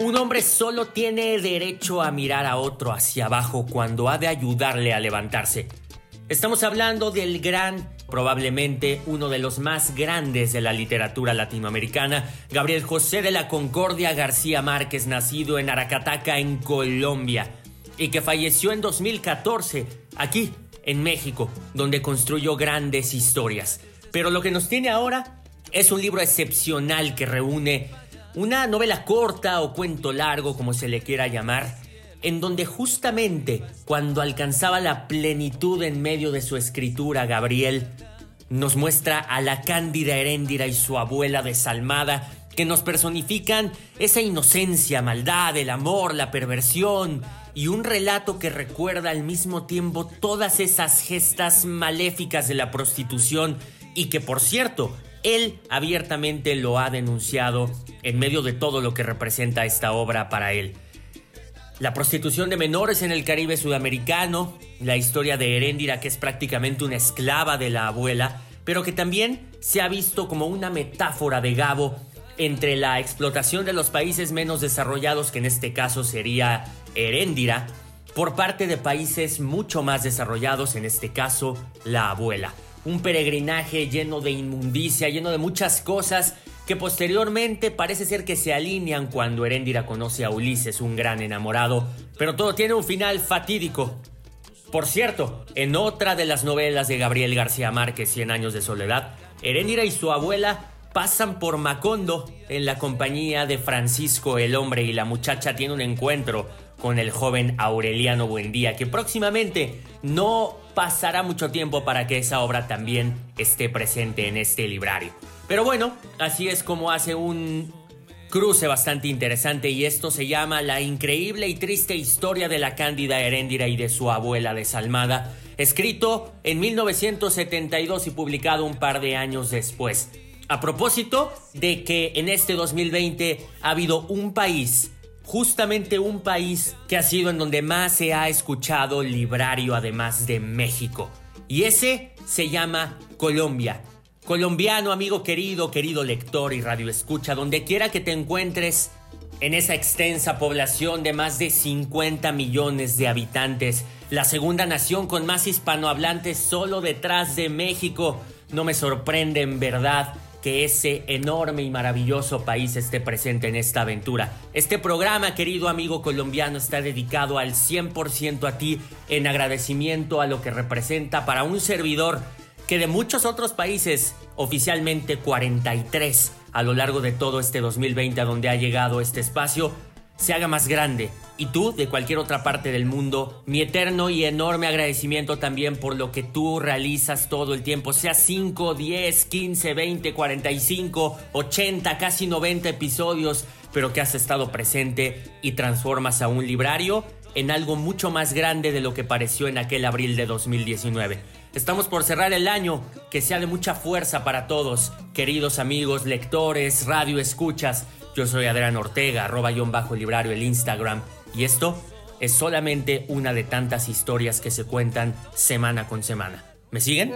Un hombre solo tiene derecho a mirar a otro hacia abajo cuando ha de ayudarle a levantarse. Estamos hablando del gran, probablemente uno de los más grandes de la literatura latinoamericana, Gabriel José de la Concordia García Márquez, nacido en Aracataca, en Colombia, y que falleció en 2014, aquí, en México, donde construyó grandes historias. Pero lo que nos tiene ahora es un libro excepcional que reúne una novela corta o cuento largo, como se le quiera llamar, en donde justamente cuando alcanzaba la plenitud en medio de su escritura, Gabriel nos muestra a la cándida Heréndira y su abuela desalmada, que nos personifican esa inocencia, maldad, el amor, la perversión, y un relato que recuerda al mismo tiempo todas esas gestas maléficas de la prostitución y que por cierto, él abiertamente lo ha denunciado en medio de todo lo que representa esta obra para él. La prostitución de menores en el Caribe sudamericano, la historia de Heréndira que es prácticamente una esclava de la abuela, pero que también se ha visto como una metáfora de Gabo entre la explotación de los países menos desarrollados, que en este caso sería Heréndira, por parte de países mucho más desarrollados, en este caso la abuela. Un peregrinaje lleno de inmundicia, lleno de muchas cosas que posteriormente parece ser que se alinean cuando Heréndira conoce a Ulises, un gran enamorado, pero todo tiene un final fatídico. Por cierto, en otra de las novelas de Gabriel García Márquez, Cien años de soledad, Heréndira y su abuela pasan por Macondo en la compañía de Francisco el hombre y la muchacha tiene un encuentro con el joven Aureliano Buendía, que próximamente no pasará mucho tiempo para que esa obra también esté presente en este librario. Pero bueno, así es como hace un cruce bastante interesante y esto se llama La increíble y triste historia de la cándida Heréndira y de su abuela desalmada, escrito en 1972 y publicado un par de años después. A propósito de que en este 2020 ha habido un país, justamente un país que ha sido en donde más se ha escuchado librario además de México. Y ese se llama Colombia. Colombiano, amigo querido, querido lector y radio escucha, donde quiera que te encuentres en esa extensa población de más de 50 millones de habitantes, la segunda nación con más hispanohablantes solo detrás de México, no me sorprende en verdad que ese enorme y maravilloso país esté presente en esta aventura. Este programa, querido amigo colombiano, está dedicado al 100% a ti en agradecimiento a lo que representa para un servidor que de muchos otros países, oficialmente 43 a lo largo de todo este 2020 a donde ha llegado este espacio, se haga más grande. Y tú, de cualquier otra parte del mundo, mi eterno y enorme agradecimiento también por lo que tú realizas todo el tiempo, sea 5, 10, 15, 20, 45, 80, casi 90 episodios, pero que has estado presente y transformas a un librario en algo mucho más grande de lo que pareció en aquel abril de 2019. Estamos por cerrar el año, que sea de mucha fuerza para todos, queridos amigos, lectores, radio escuchas. Yo soy Adrián Ortega, arroba guion bajo librario el Instagram, y esto es solamente una de tantas historias que se cuentan semana con semana. ¿Me siguen?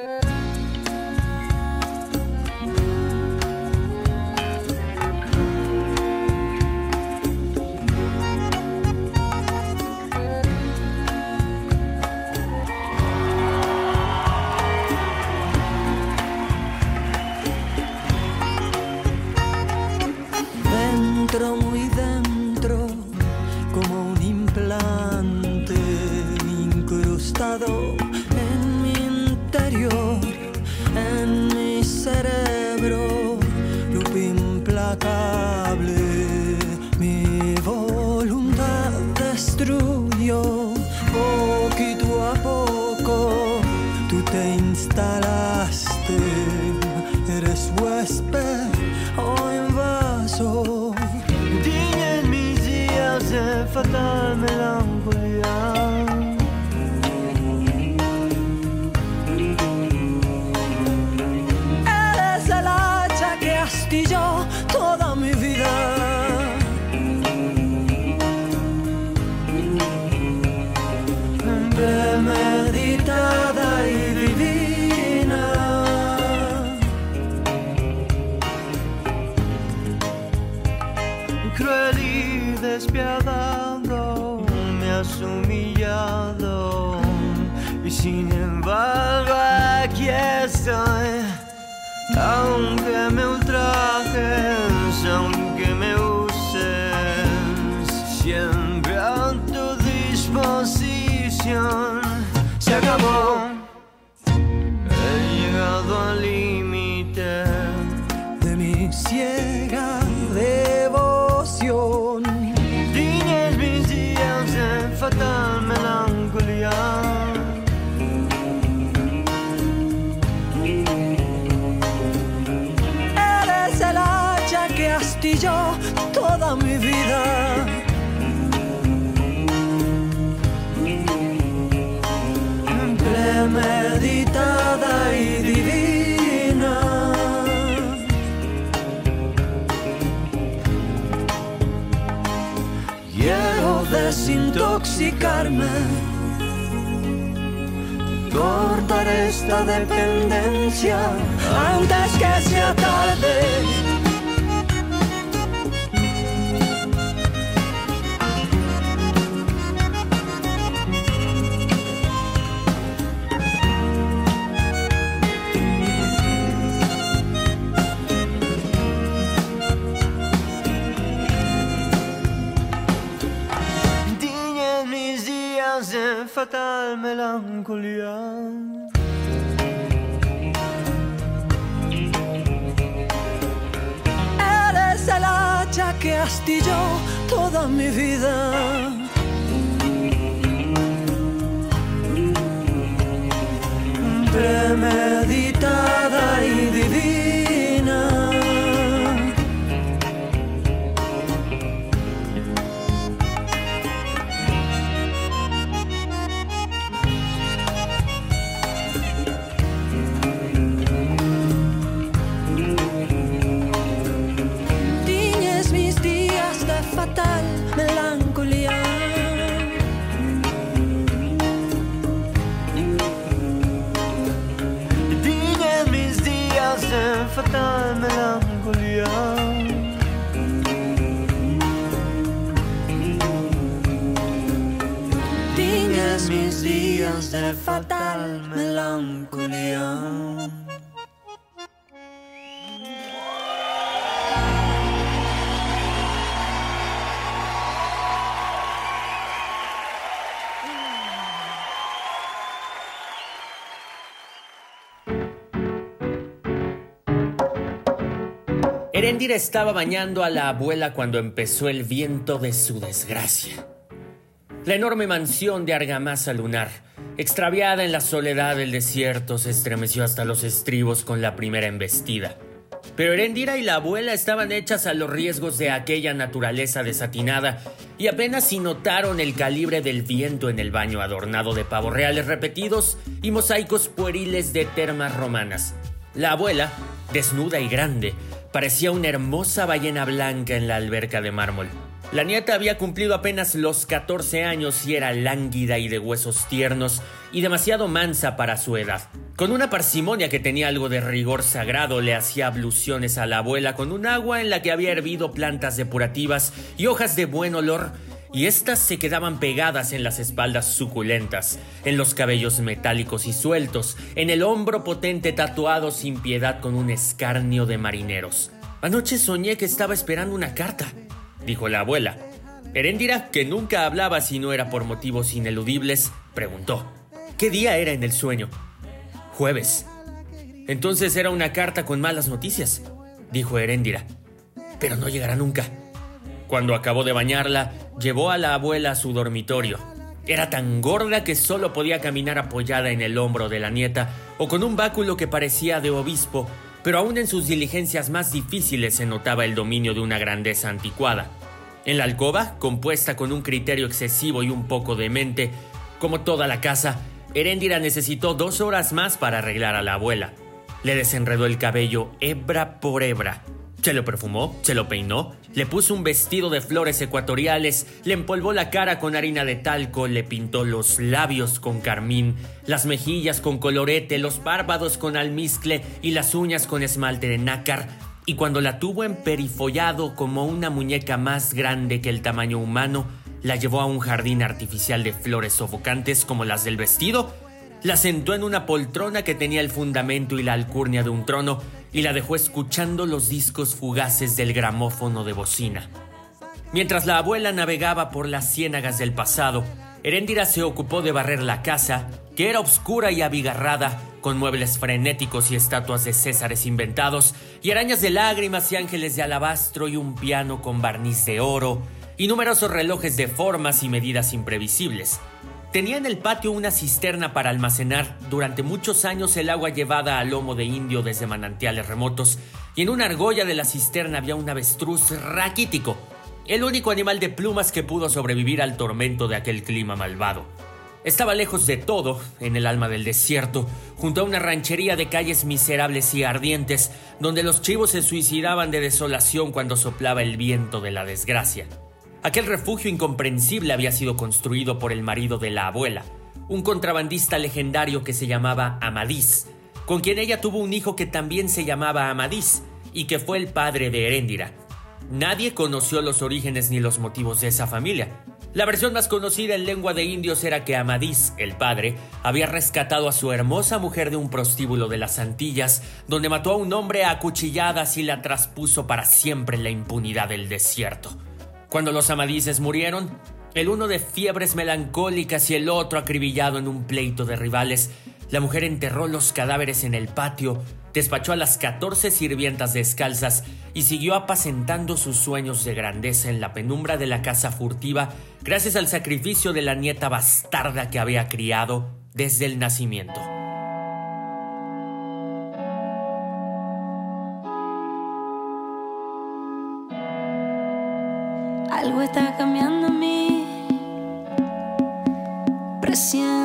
Desintoxicarme, cortar esta dependencia antes que sea tarde. Que astilló toda mi vida. Erendira estaba bañando a la abuela cuando empezó el viento de su desgracia. La enorme mansión de argamasa lunar, extraviada en la soledad del desierto, se estremeció hasta los estribos con la primera embestida. Pero Erendira y la abuela estaban hechas a los riesgos de aquella naturaleza desatinada y apenas si notaron el calibre del viento en el baño adornado de pavos reales repetidos y mosaicos pueriles de termas romanas. La abuela, desnuda y grande, parecía una hermosa ballena blanca en la alberca de mármol. La nieta había cumplido apenas los 14 años y era lánguida y de huesos tiernos y demasiado mansa para su edad. Con una parsimonia que tenía algo de rigor sagrado, le hacía abluciones a la abuela con un agua en la que había hervido plantas depurativas y hojas de buen olor, y éstas se quedaban pegadas en las espaldas suculentas, en los cabellos metálicos y sueltos, en el hombro potente tatuado sin piedad con un escarnio de marineros. Anoche soñé que estaba esperando una carta, dijo la abuela. Heréndira, que nunca hablaba si no era por motivos ineludibles, preguntó, ¿qué día era en el sueño? Jueves. Entonces era una carta con malas noticias, dijo Heréndira. Pero no llegará nunca. Cuando acabó de bañarla, llevó a la abuela a su dormitorio. Era tan gorda que solo podía caminar apoyada en el hombro de la nieta o con un báculo que parecía de obispo, pero aún en sus diligencias más difíciles se notaba el dominio de una grandeza anticuada. En la alcoba, compuesta con un criterio excesivo y un poco demente, como toda la casa, Heréndira necesitó dos horas más para arreglar a la abuela. Le desenredó el cabello hebra por hebra. Se lo perfumó, se lo peinó, le puso un vestido de flores ecuatoriales, le empolvó la cara con harina de talco, le pintó los labios con carmín, las mejillas con colorete, los párpados con almizcle y las uñas con esmalte de nácar, y cuando la tuvo emperifollado como una muñeca más grande que el tamaño humano, la llevó a un jardín artificial de flores sofocantes como las del vestido, la sentó en una poltrona que tenía el fundamento y la alcurnia de un trono y la dejó escuchando los discos fugaces del gramófono de bocina. Mientras la abuela navegaba por las ciénagas del pasado, Heréndira se ocupó de barrer la casa, que era oscura y abigarrada, con muebles frenéticos y estatuas de Césares inventados, y arañas de lágrimas y ángeles de alabastro y un piano con barniz de oro, y numerosos relojes de formas y medidas imprevisibles. Tenía en el patio una cisterna para almacenar durante muchos años el agua llevada al lomo de indio desde manantiales remotos, y en una argolla de la cisterna había un avestruz raquítico, el único animal de plumas que pudo sobrevivir al tormento de aquel clima malvado. Estaba lejos de todo, en el alma del desierto, junto a una ranchería de calles miserables y ardientes, donde los chivos se suicidaban de desolación cuando soplaba el viento de la desgracia. Aquel refugio incomprensible había sido construido por el marido de la abuela, un contrabandista legendario que se llamaba Amadís, con quien ella tuvo un hijo que también se llamaba Amadís y que fue el padre de Heréndira, Nadie conoció los orígenes ni los motivos de esa familia. La versión más conocida en lengua de indios era que Amadís, el padre, había rescatado a su hermosa mujer de un prostíbulo de las Antillas, donde mató a un hombre a cuchilladas y la traspuso para siempre en la impunidad del desierto. Cuando los Amadises murieron, el uno de fiebres melancólicas y el otro acribillado en un pleito de rivales, la mujer enterró los cadáveres en el patio, despachó a las 14 sirvientas descalzas y siguió apacentando sus sueños de grandeza en la penumbra de la casa furtiva gracias al sacrificio de la nieta bastarda que había criado desde el nacimiento. Algo está cambiando en mí. Presiento.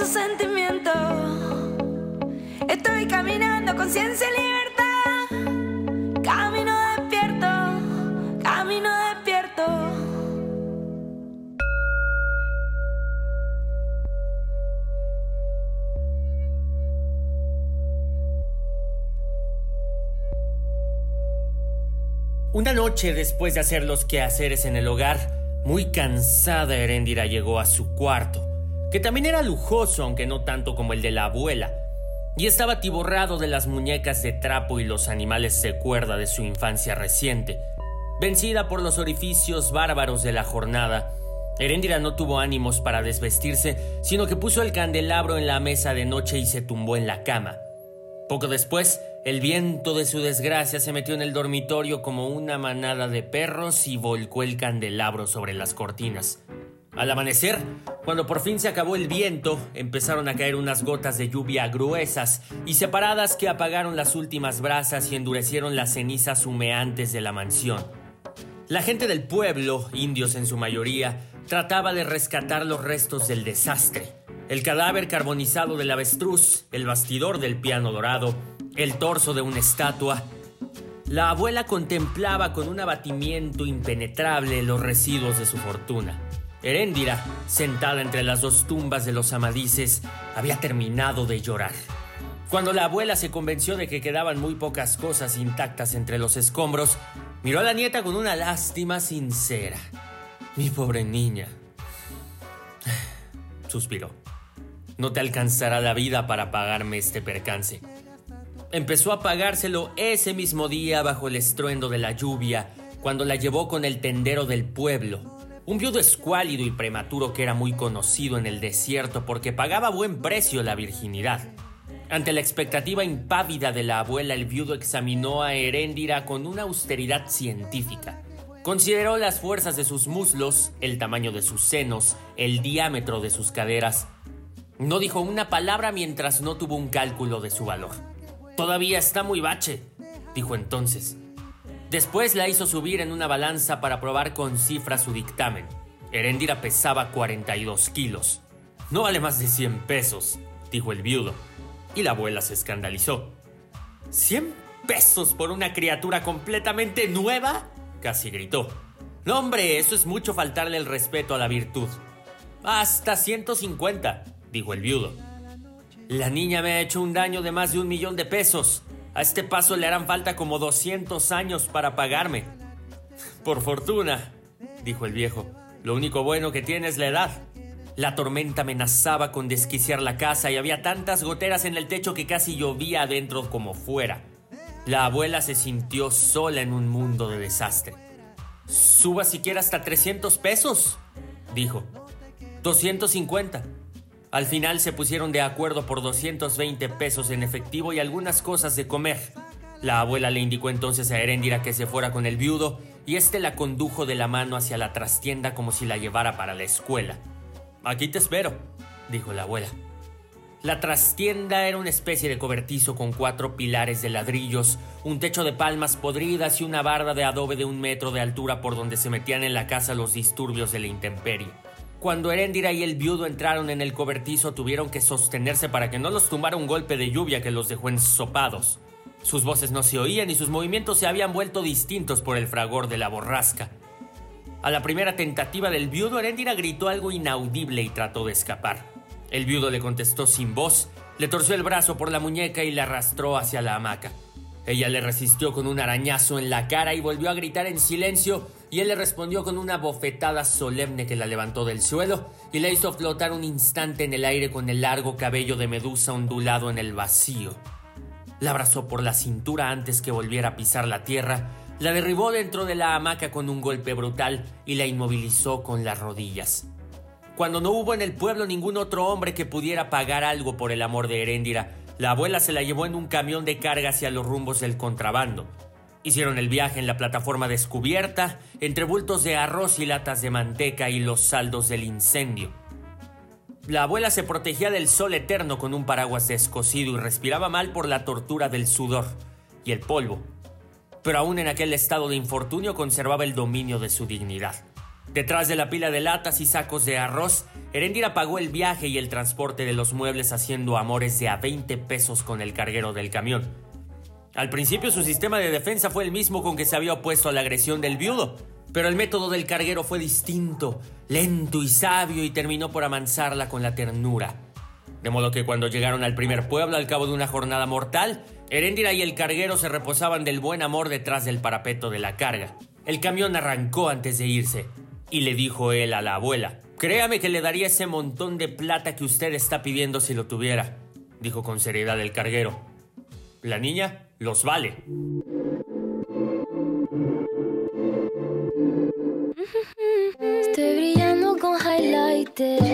su sentimiento. Estoy caminando con ciencia y libertad. Camino despierto, camino despierto. Una noche después de hacer los quehaceres en el hogar, muy cansada Herendira llegó a su cuarto que también era lujoso, aunque no tanto como el de la abuela, y estaba atiborrado de las muñecas de trapo y los animales de cuerda de su infancia reciente. Vencida por los orificios bárbaros de la jornada, Heréndira no tuvo ánimos para desvestirse, sino que puso el candelabro en la mesa de noche y se tumbó en la cama. Poco después, el viento de su desgracia se metió en el dormitorio como una manada de perros y volcó el candelabro sobre las cortinas. Al amanecer, cuando por fin se acabó el viento, empezaron a caer unas gotas de lluvia gruesas y separadas que apagaron las últimas brasas y endurecieron las cenizas humeantes de la mansión. La gente del pueblo, indios en su mayoría, trataba de rescatar los restos del desastre. El cadáver carbonizado del avestruz, el bastidor del piano dorado, el torso de una estatua. La abuela contemplaba con un abatimiento impenetrable los residuos de su fortuna. Heréndira, sentada entre las dos tumbas de los amadices, había terminado de llorar. Cuando la abuela se convenció de que quedaban muy pocas cosas intactas entre los escombros, miró a la nieta con una lástima sincera. Mi pobre niña. Suspiró. No te alcanzará la vida para pagarme este percance empezó a pagárselo ese mismo día bajo el estruendo de la lluvia, cuando la llevó con el tendero del pueblo, un viudo escuálido y prematuro que era muy conocido en el desierto porque pagaba buen precio la virginidad. Ante la expectativa impávida de la abuela, el viudo examinó a Heréndira con una austeridad científica. Consideró las fuerzas de sus muslos, el tamaño de sus senos, el diámetro de sus caderas. No dijo una palabra mientras no tuvo un cálculo de su valor. Todavía está muy bache, dijo entonces. Después la hizo subir en una balanza para probar con cifras su dictamen. Heréndira pesaba 42 kilos. No vale más de 100 pesos, dijo el viudo. Y la abuela se escandalizó. ¿100 pesos por una criatura completamente nueva? Casi gritó. No, hombre, eso es mucho faltarle el respeto a la virtud. Hasta 150, dijo el viudo. La niña me ha hecho un daño de más de un millón de pesos. A este paso le harán falta como 200 años para pagarme. Por fortuna, dijo el viejo, lo único bueno que tiene es la edad. La tormenta amenazaba con desquiciar la casa y había tantas goteras en el techo que casi llovía adentro como fuera. La abuela se sintió sola en un mundo de desastre. Suba siquiera hasta 300 pesos, dijo. 250. Al final se pusieron de acuerdo por 220 pesos en efectivo y algunas cosas de comer. La abuela le indicó entonces a Heréndira que se fuera con el viudo y este la condujo de la mano hacia la trastienda como si la llevara para la escuela. Aquí te espero, dijo la abuela. La trastienda era una especie de cobertizo con cuatro pilares de ladrillos, un techo de palmas podridas y una barda de adobe de un metro de altura por donde se metían en la casa los disturbios de la intemperie. Cuando Heréndira y el viudo entraron en el cobertizo tuvieron que sostenerse para que no los tumbara un golpe de lluvia que los dejó ensopados. Sus voces no se oían y sus movimientos se habían vuelto distintos por el fragor de la borrasca. A la primera tentativa del viudo, Heréndira gritó algo inaudible y trató de escapar. El viudo le contestó sin voz, le torció el brazo por la muñeca y la arrastró hacia la hamaca. Ella le resistió con un arañazo en la cara y volvió a gritar en silencio y él le respondió con una bofetada solemne que la levantó del suelo y la hizo flotar un instante en el aire con el largo cabello de medusa ondulado en el vacío. La abrazó por la cintura antes que volviera a pisar la tierra, la derribó dentro de la hamaca con un golpe brutal y la inmovilizó con las rodillas. Cuando no hubo en el pueblo ningún otro hombre que pudiera pagar algo por el amor de Heréndira, la abuela se la llevó en un camión de carga hacia los rumbos del contrabando. Hicieron el viaje en la plataforma descubierta, entre bultos de arroz y latas de manteca y los saldos del incendio. La abuela se protegía del sol eterno con un paraguas descosido y respiraba mal por la tortura del sudor y el polvo. Pero aún en aquel estado de infortunio conservaba el dominio de su dignidad. Detrás de la pila de latas y sacos de arroz, Herendira pagó el viaje y el transporte de los muebles haciendo amores de a 20 pesos con el carguero del camión al principio su sistema de defensa fue el mismo con que se había opuesto a la agresión del viudo, pero el método del carguero fue distinto, lento y sabio y terminó por amansarla con la ternura. De modo que cuando llegaron al primer pueblo al cabo de una jornada mortal, Heréndira y el carguero se reposaban del buen amor detrás del parapeto de la carga. El camión arrancó antes de irse y le dijo él a la abuela, Créame que le daría ese montón de plata que usted está pidiendo si lo tuviera, dijo con seriedad el carguero. La niña los vale. Estoy brillando con highlighter,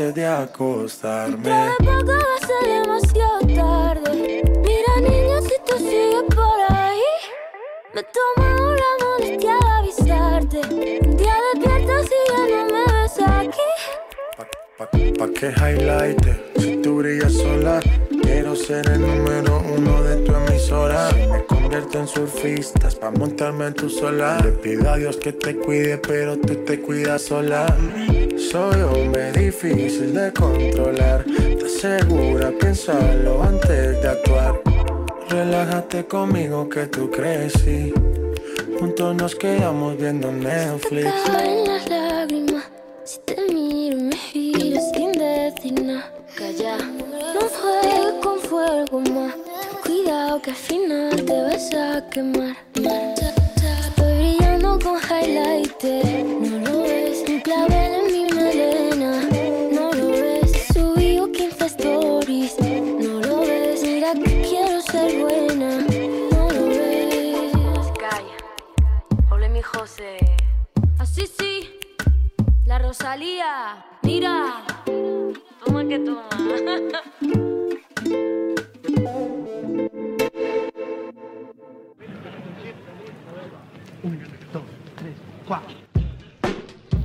antes de acostarme. Dentro de poco va a ser demasiado tarde. Mira, niño, si tú sigues por ahí, me tomo la molestia de avisarte. Un día despierta si ya no me ves aquí. Pa, pa, pa' que highlight si tú brillas sola. Quiero ser el número uno de tu emisora. En surfistas pa' montarme en tu solar. Le pido a Dios que te cuide, pero tú te cuidas sola. Soy hombre difícil de controlar. Te segura, piénsalo antes de actuar. Relájate conmigo que tú crecí. Juntos nos quedamos viendo Netflix. Que al final te vas a quemar. Estoy brillando con highlighter, no lo ves. Un clavel en mi melena, no lo ves. Subí 15 stories, no lo ves. Mira que quiero ser buena, no lo ves. Calla. Ole mi José. Así sí. La Rosalía. Mira. Toma que toma.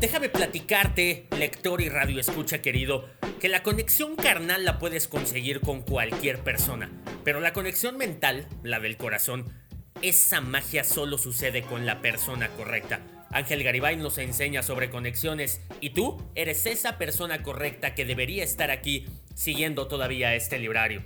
Déjame platicarte, lector y radio escucha querido, que la conexión carnal la puedes conseguir con cualquier persona, pero la conexión mental, la del corazón, esa magia solo sucede con la persona correcta. Ángel Garibay nos enseña sobre conexiones y tú eres esa persona correcta que debería estar aquí siguiendo todavía este librario.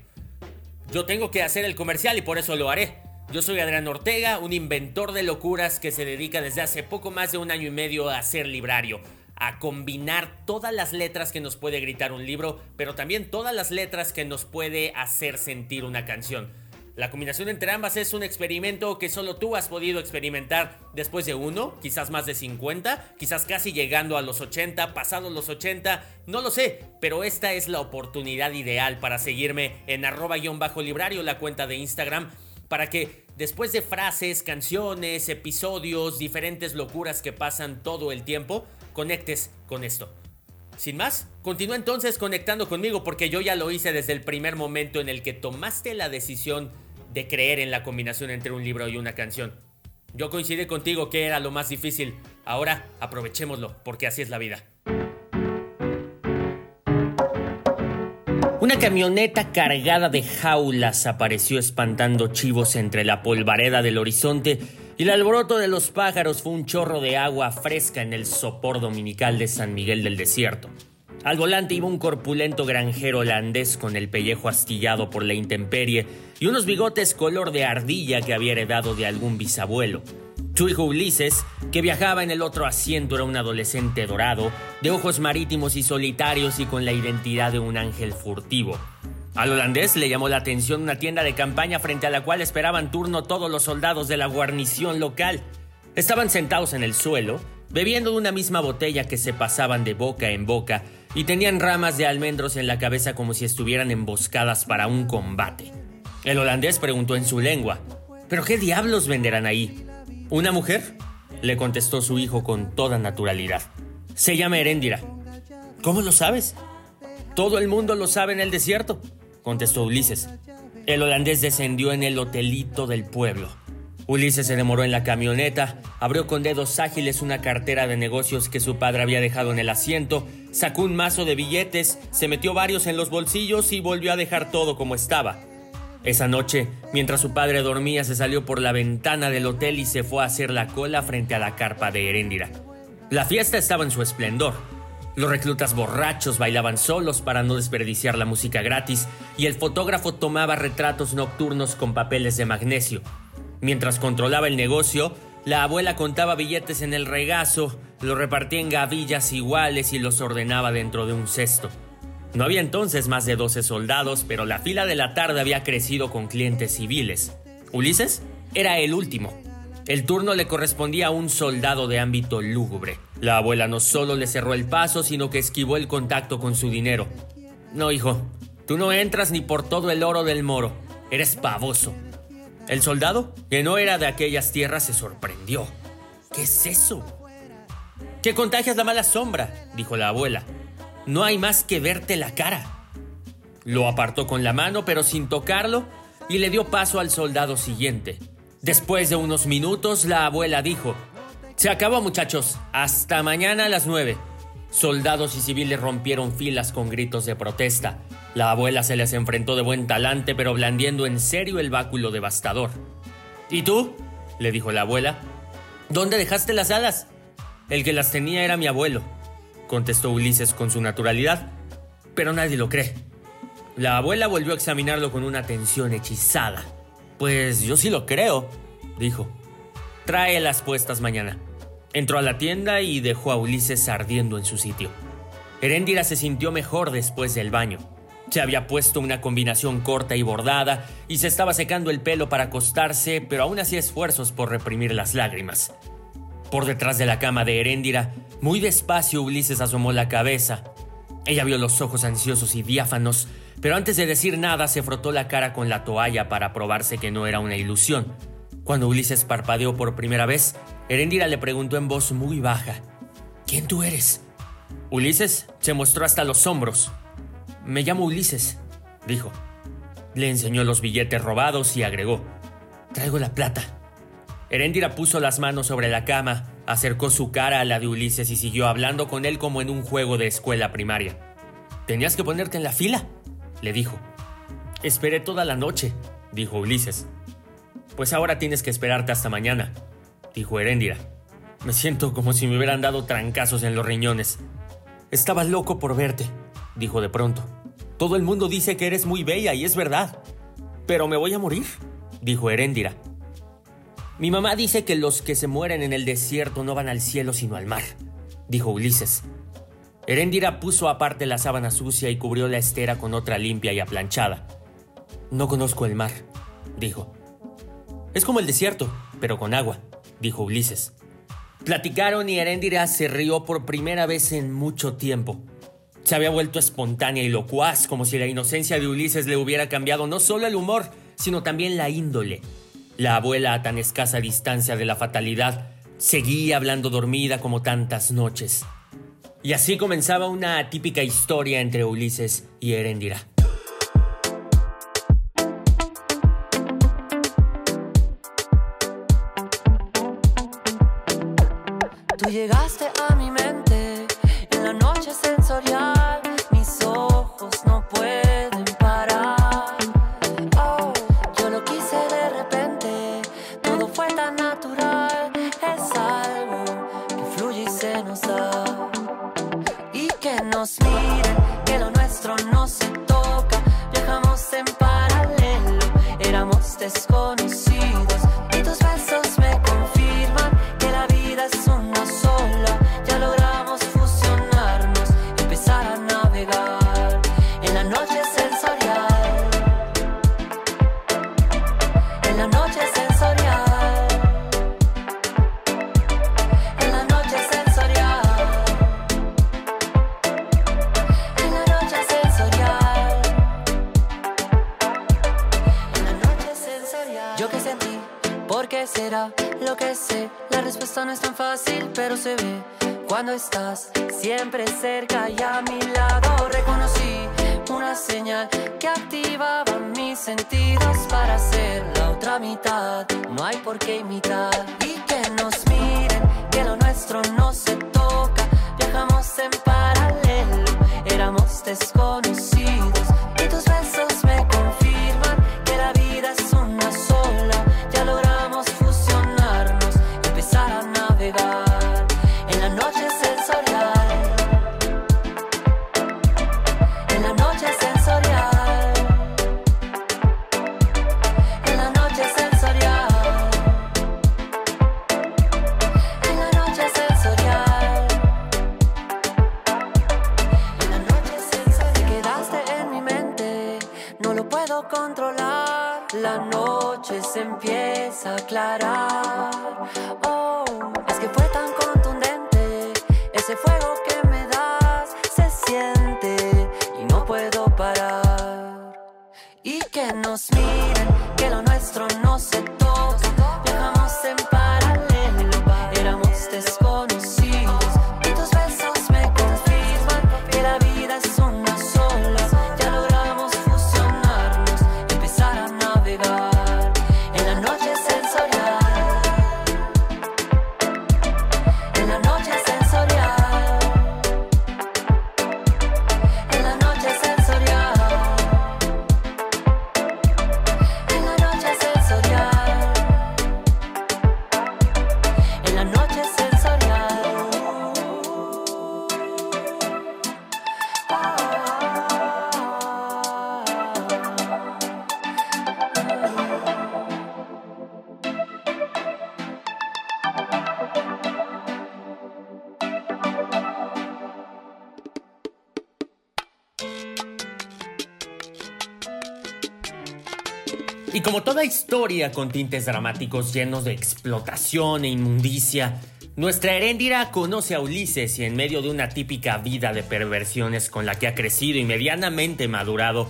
Yo tengo que hacer el comercial y por eso lo haré. Yo soy Adrián Ortega, un inventor de locuras que se dedica desde hace poco más de un año y medio a hacer librario, a combinar todas las letras que nos puede gritar un libro, pero también todas las letras que nos puede hacer sentir una canción. La combinación entre ambas es un experimento que solo tú has podido experimentar después de uno, quizás más de 50, quizás casi llegando a los 80, pasados los 80, no lo sé, pero esta es la oportunidad ideal para seguirme en arroba-librario, la cuenta de Instagram, para que después de frases, canciones, episodios, diferentes locuras que pasan todo el tiempo, conectes con esto. Sin más, continúa entonces conectando conmigo porque yo ya lo hice desde el primer momento en el que tomaste la decisión de creer en la combinación entre un libro y una canción. Yo coincidí contigo que era lo más difícil. Ahora aprovechémoslo, porque así es la vida. Una camioneta cargada de jaulas apareció espantando chivos entre la polvareda del horizonte y el alboroto de los pájaros fue un chorro de agua fresca en el sopor dominical de San Miguel del Desierto. Al volante iba un corpulento granjero holandés con el pellejo astillado por la intemperie y unos bigotes color de ardilla que había heredado de algún bisabuelo. Su hijo Ulises, que viajaba en el otro asiento, era un adolescente dorado, de ojos marítimos y solitarios y con la identidad de un ángel furtivo. Al holandés le llamó la atención una tienda de campaña frente a la cual esperaban turno todos los soldados de la guarnición local. Estaban sentados en el suelo, bebiendo de una misma botella que se pasaban de boca en boca y tenían ramas de almendros en la cabeza como si estuvieran emboscadas para un combate. El holandés preguntó en su lengua, ¿pero qué diablos venderán ahí? ¿Una mujer? le contestó su hijo con toda naturalidad. Se llama Heréndira. ¿Cómo lo sabes? Todo el mundo lo sabe en el desierto, contestó Ulises. El holandés descendió en el hotelito del pueblo. Ulises se demoró en la camioneta, abrió con dedos ágiles una cartera de negocios que su padre había dejado en el asiento, sacó un mazo de billetes, se metió varios en los bolsillos y volvió a dejar todo como estaba. Esa noche, mientras su padre dormía, se salió por la ventana del hotel y se fue a hacer la cola frente a la carpa de Heréndira. La fiesta estaba en su esplendor. Los reclutas borrachos bailaban solos para no desperdiciar la música gratis y el fotógrafo tomaba retratos nocturnos con papeles de magnesio. Mientras controlaba el negocio, la abuela contaba billetes en el regazo, los repartía en gavillas iguales y los ordenaba dentro de un cesto. No había entonces más de 12 soldados, pero la fila de la tarde había crecido con clientes civiles. Ulises era el último. El turno le correspondía a un soldado de ámbito lúgubre. La abuela no solo le cerró el paso, sino que esquivó el contacto con su dinero. No, hijo, tú no entras ni por todo el oro del moro. Eres pavoso. El soldado, que no era de aquellas tierras, se sorprendió. ¿Qué es eso? ¿Qué contagias la mala sombra? dijo la abuela. No hay más que verte la cara. Lo apartó con la mano, pero sin tocarlo, y le dio paso al soldado siguiente. Después de unos minutos, la abuela dijo, Se acabó muchachos, hasta mañana a las nueve. Soldados y civiles rompieron filas con gritos de protesta. La abuela se les enfrentó de buen talante, pero blandiendo en serio el báculo devastador. ¿Y tú? le dijo la abuela. ¿Dónde dejaste las alas? El que las tenía era mi abuelo, contestó Ulises con su naturalidad, pero nadie lo cree. La abuela volvió a examinarlo con una atención hechizada. Pues yo sí lo creo, dijo. Trae las puestas mañana. Entró a la tienda y dejó a Ulises ardiendo en su sitio. Heréndira se sintió mejor después del baño. Se había puesto una combinación corta y bordada y se estaba secando el pelo para acostarse, pero aún hacía esfuerzos por reprimir las lágrimas. Por detrás de la cama de Heréndira, muy despacio Ulises asomó la cabeza. Ella vio los ojos ansiosos y diáfanos, pero antes de decir nada se frotó la cara con la toalla para probarse que no era una ilusión. Cuando Ulises parpadeó por primera vez, Heréndira le preguntó en voz muy baja, ¿Quién tú eres? Ulises se mostró hasta los hombros. Me llamo Ulises, dijo. Le enseñó los billetes robados y agregó, Traigo la plata. Heréndira puso las manos sobre la cama, acercó su cara a la de Ulises y siguió hablando con él como en un juego de escuela primaria. Tenías que ponerte en la fila, le dijo. Esperé toda la noche, dijo Ulises. Pues ahora tienes que esperarte hasta mañana, dijo Heréndira. Me siento como si me hubieran dado trancazos en los riñones. Estaba loco por verte, dijo de pronto. Todo el mundo dice que eres muy bella y es verdad. Pero me voy a morir, dijo Heréndira. Mi mamá dice que los que se mueren en el desierto no van al cielo sino al mar, dijo Ulises. Heréndira puso aparte la sábana sucia y cubrió la estera con otra limpia y aplanchada. No conozco el mar, dijo. Es como el desierto, pero con agua, dijo Ulises. Platicaron y Heréndira se rió por primera vez en mucho tiempo. Se había vuelto espontánea y locuaz, como si la inocencia de Ulises le hubiera cambiado no solo el humor, sino también la índole. La abuela, a tan escasa distancia de la fatalidad, seguía hablando dormida como tantas noches. Y así comenzaba una típica historia entre Ulises y Heréndira. Tú llegaste a mi mente en la noche sensorial. Lo que sé? La respuesta no es tan fácil, pero se ve cuando estás siempre cerca y a mi lado. Reconocí una señal que activaba mis sentidos para ser la otra mitad. No hay por qué imitar y que nos miren, que lo nuestro no se toca. Viajamos en paralelo, éramos desconocidos y tus besos con tintes dramáticos llenos de explotación e inmundicia, nuestra Heréndira conoce a Ulises y en medio de una típica vida de perversiones con la que ha crecido y medianamente madurado,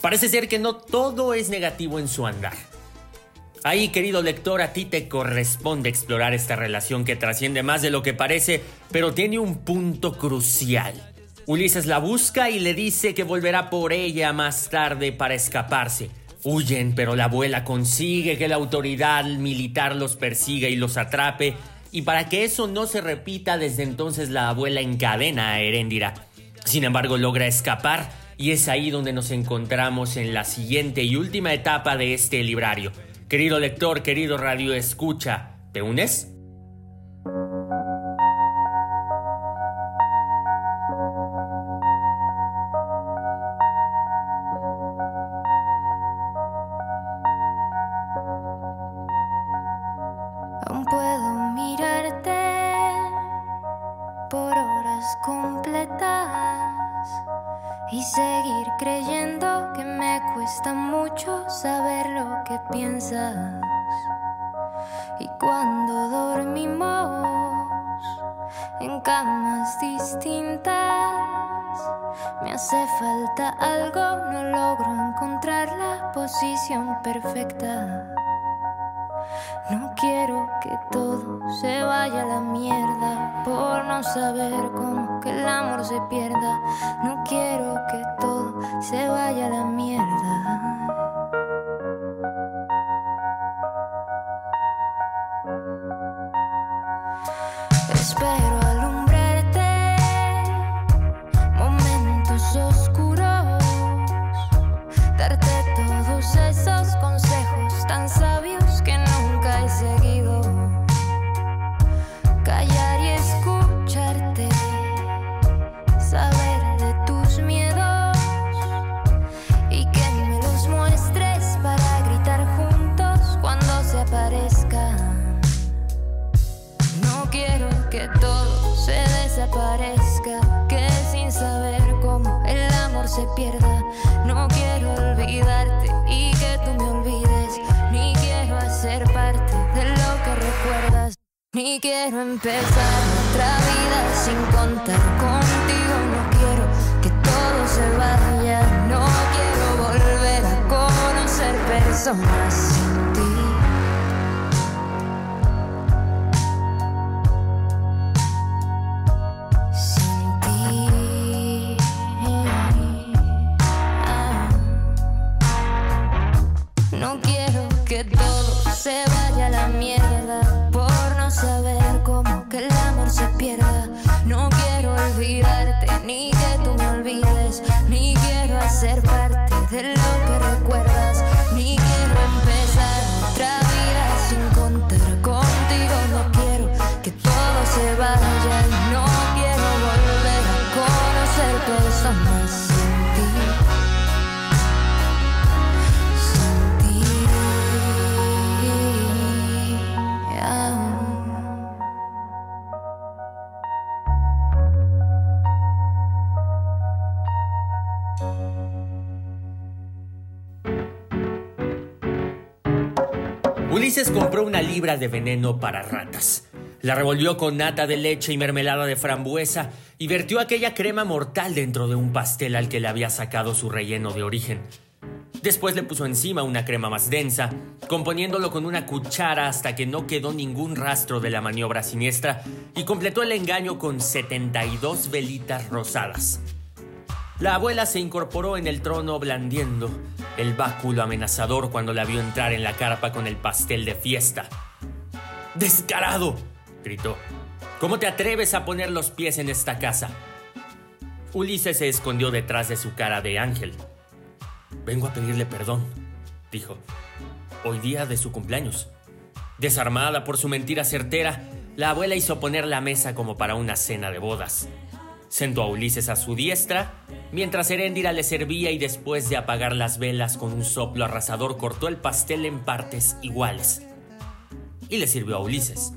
parece ser que no todo es negativo en su andar. Ahí, querido lector, a ti te corresponde explorar esta relación que trasciende más de lo que parece, pero tiene un punto crucial. Ulises la busca y le dice que volverá por ella más tarde para escaparse. Huyen, pero la abuela consigue que la autoridad militar los persiga y los atrape, y para que eso no se repita, desde entonces la abuela encadena a Heréndira. Sin embargo, logra escapar, y es ahí donde nos encontramos en la siguiente y última etapa de este librario. Querido lector, querido radio escucha, ¿te unes? Espero quiero empezar otra vida sin contar contigo. No quiero que todo se vaya, no quiero volver a conocer personas ni que tú me olvides, ni quiero hacer parte de lo Compró una libra de veneno para ratas. La revolvió con nata de leche y mermelada de frambuesa y vertió aquella crema mortal dentro de un pastel al que le había sacado su relleno de origen. Después le puso encima una crema más densa, componiéndolo con una cuchara hasta que no quedó ningún rastro de la maniobra siniestra y completó el engaño con 72 velitas rosadas. La abuela se incorporó en el trono blandiendo el báculo amenazador cuando la vio entrar en la carpa con el pastel de fiesta. ¡Descarado! gritó. ¿Cómo te atreves a poner los pies en esta casa? Ulises se escondió detrás de su cara de ángel. Vengo a pedirle perdón, dijo. Hoy día de su cumpleaños. Desarmada por su mentira certera, la abuela hizo poner la mesa como para una cena de bodas. Sentó a Ulises a su diestra, mientras Heréndira le servía y después de apagar las velas con un soplo arrasador cortó el pastel en partes iguales. Y le sirvió a Ulises.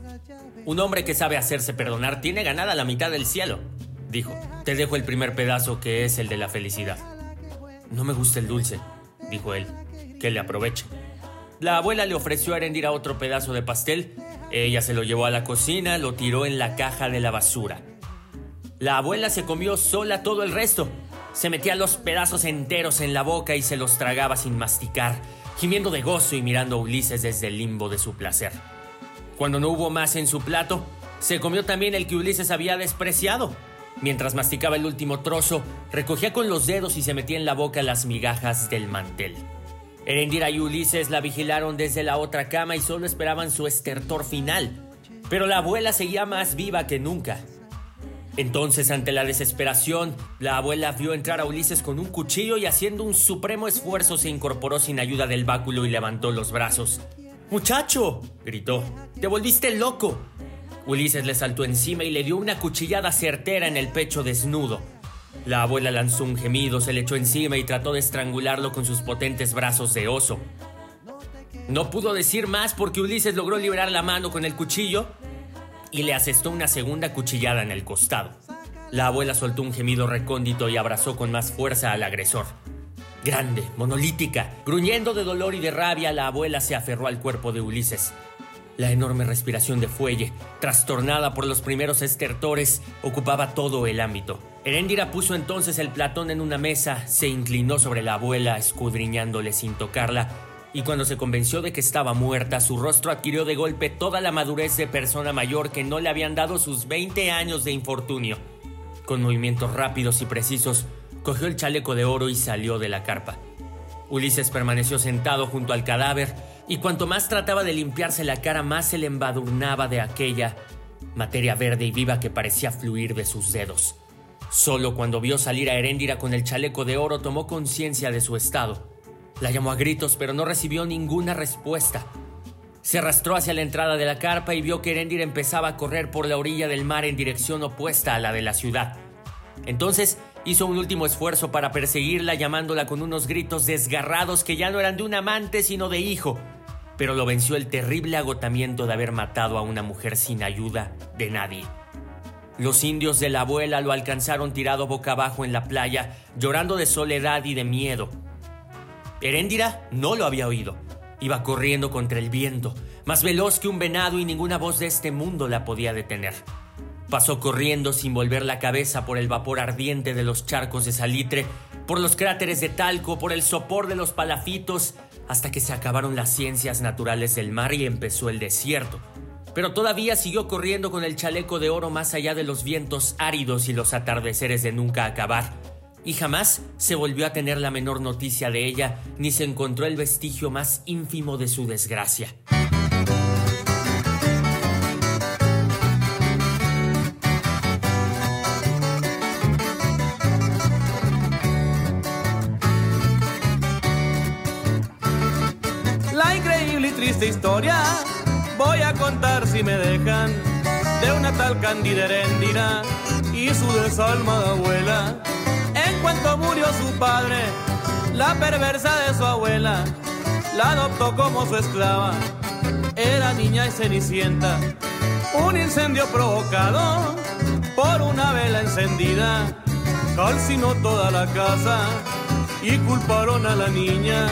Un hombre que sabe hacerse perdonar tiene ganada la mitad del cielo, dijo. Te dejo el primer pedazo que es el de la felicidad. No me gusta el dulce, dijo él. Que le aproveche. La abuela le ofreció a Herendira otro pedazo de pastel. Ella se lo llevó a la cocina, lo tiró en la caja de la basura. La abuela se comió sola todo el resto. Se metía los pedazos enteros en la boca y se los tragaba sin masticar, gimiendo de gozo y mirando a Ulises desde el limbo de su placer. Cuando no hubo más en su plato, se comió también el que Ulises había despreciado. Mientras masticaba el último trozo, recogía con los dedos y se metía en la boca las migajas del mantel. Erendira y Ulises la vigilaron desde la otra cama y solo esperaban su estertor final. Pero la abuela seguía más viva que nunca. Entonces, ante la desesperación, la abuela vio entrar a Ulises con un cuchillo y haciendo un supremo esfuerzo se incorporó sin ayuda del báculo y levantó los brazos. ¡Muchacho! gritó. ¡Te volviste loco! Ulises le saltó encima y le dio una cuchillada certera en el pecho desnudo. La abuela lanzó un gemido, se le echó encima y trató de estrangularlo con sus potentes brazos de oso. No pudo decir más porque Ulises logró liberar la mano con el cuchillo y le asestó una segunda cuchillada en el costado. La abuela soltó un gemido recóndito y abrazó con más fuerza al agresor. Grande, monolítica, gruñendo de dolor y de rabia, la abuela se aferró al cuerpo de Ulises. La enorme respiración de fuelle, trastornada por los primeros estertores, ocupaba todo el ámbito. Heréndira puso entonces el platón en una mesa, se inclinó sobre la abuela, escudriñándole sin tocarla, y cuando se convenció de que estaba muerta, su rostro adquirió de golpe toda la madurez de persona mayor que no le habían dado sus 20 años de infortunio. Con movimientos rápidos y precisos, cogió el chaleco de oro y salió de la carpa. Ulises permaneció sentado junto al cadáver y cuanto más trataba de limpiarse la cara, más se le embadurnaba de aquella materia verde y viva que parecía fluir de sus dedos. Solo cuando vio salir a Heréndira con el chaleco de oro tomó conciencia de su estado. La llamó a gritos, pero no recibió ninguna respuesta. Se arrastró hacia la entrada de la carpa y vio que Heréndira empezaba a correr por la orilla del mar en dirección opuesta a la de la ciudad. Entonces hizo un último esfuerzo para perseguirla llamándola con unos gritos desgarrados que ya no eran de un amante sino de hijo, pero lo venció el terrible agotamiento de haber matado a una mujer sin ayuda de nadie. Los indios de la abuela lo alcanzaron tirado boca abajo en la playa, llorando de soledad y de miedo. Heréndira no lo había oído. Iba corriendo contra el viento, más veloz que un venado y ninguna voz de este mundo la podía detener. Pasó corriendo sin volver la cabeza por el vapor ardiente de los charcos de salitre, por los cráteres de talco, por el sopor de los palafitos, hasta que se acabaron las ciencias naturales del mar y empezó el desierto. Pero todavía siguió corriendo con el chaleco de oro más allá de los vientos áridos y los atardeceres de nunca acabar y jamás se volvió a tener la menor noticia de ella, ni se encontró el vestigio más ínfimo de su desgracia. La increíble y triste historia voy a contar si me dejan de una tal Candida Herendira y su desalmada abuela en cuanto murió su padre, la perversa de su abuela la adoptó como su esclava. Era niña y cenicienta, un incendio provocado por una vela encendida. Calcinó toda la casa y culparon a la niña.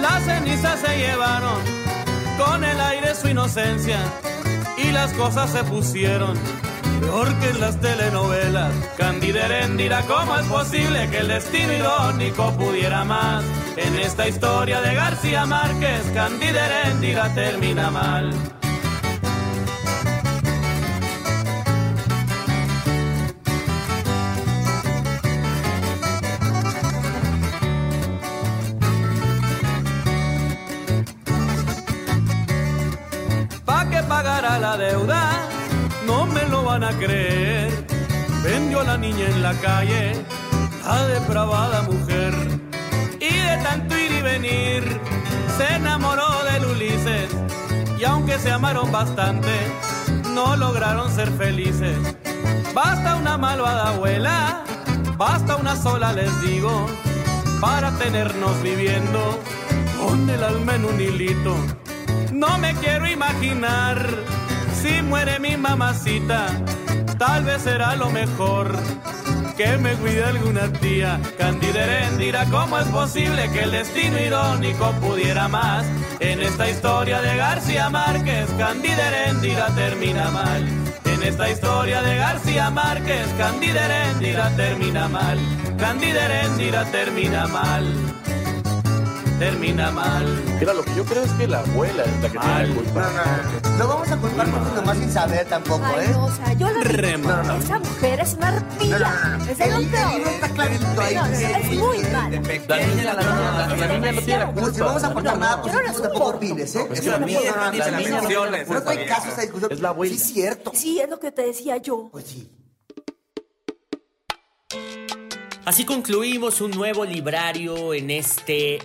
Las cenizas se llevaron con el aire su inocencia y las cosas se pusieron peor que en las telenovelas. Candida Heréndira, ¿cómo es posible que el destino irónico pudiera más? En esta historia de García Márquez, Candida Heréndira termina mal. Van a creer. Vendió a la niña en la calle, la depravada mujer. Y de tanto ir y venir, se enamoró del Ulises. Y aunque se amaron bastante, no lograron ser felices. Basta una malvada abuela, basta una sola, les digo, para tenernos viviendo con el alma en un hilito. No me quiero imaginar si muere mi mamacita, tal vez será lo mejor que me cuide alguna tía. Candida Heréndira, ¿cómo es posible que el destino irónico pudiera más? En esta historia de García Márquez, Candida Heréndira termina mal. En esta historia de García Márquez, Candida Heréndira termina mal. Candida Heréndira termina mal. Termina mal. Mira, lo que yo creo es que la abuela es la que tiene la culpa. No vamos a culpar nosotros nomás sin saber tampoco, Ay, ¿eh? no, o sea, yo la Rema. No, no, Esa mujer es una arpía. No, no, no. Es El- lo el peor. libro está clarito ahí. No, no, es muy mal. La niña, la no tiene la Pues si culpa. vamos a aportar nada, pues no tampoco opines, ¿eh? Es Es que la una niña- mierda, la la niña niña no no tiene no hay culpa. caso esa discusión. Es la abuela. Sí, es cierto. Sí, es lo que te decía yo. Pues sí. Así concluimos un nuevo librario en este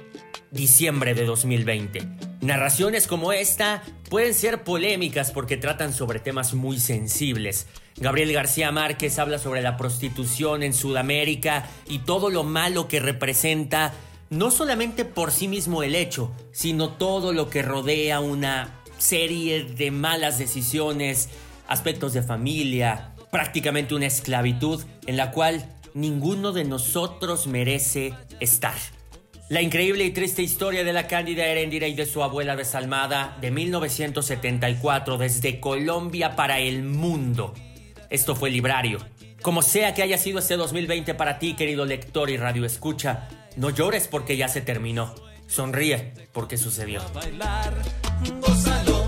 diciembre de 2020. Narraciones como esta pueden ser polémicas porque tratan sobre temas muy sensibles. Gabriel García Márquez habla sobre la prostitución en Sudamérica y todo lo malo que representa, no solamente por sí mismo el hecho, sino todo lo que rodea una serie de malas decisiones, aspectos de familia, prácticamente una esclavitud en la cual ninguno de nosotros merece estar. La increíble y triste historia de la Cándida Heréndira y de su abuela desalmada de 1974 desde Colombia para el mundo. Esto fue Librario. Como sea que haya sido este 2020 para ti, querido lector y radio escucha, no llores porque ya se terminó. Sonríe porque sucedió. bailar, gózalo,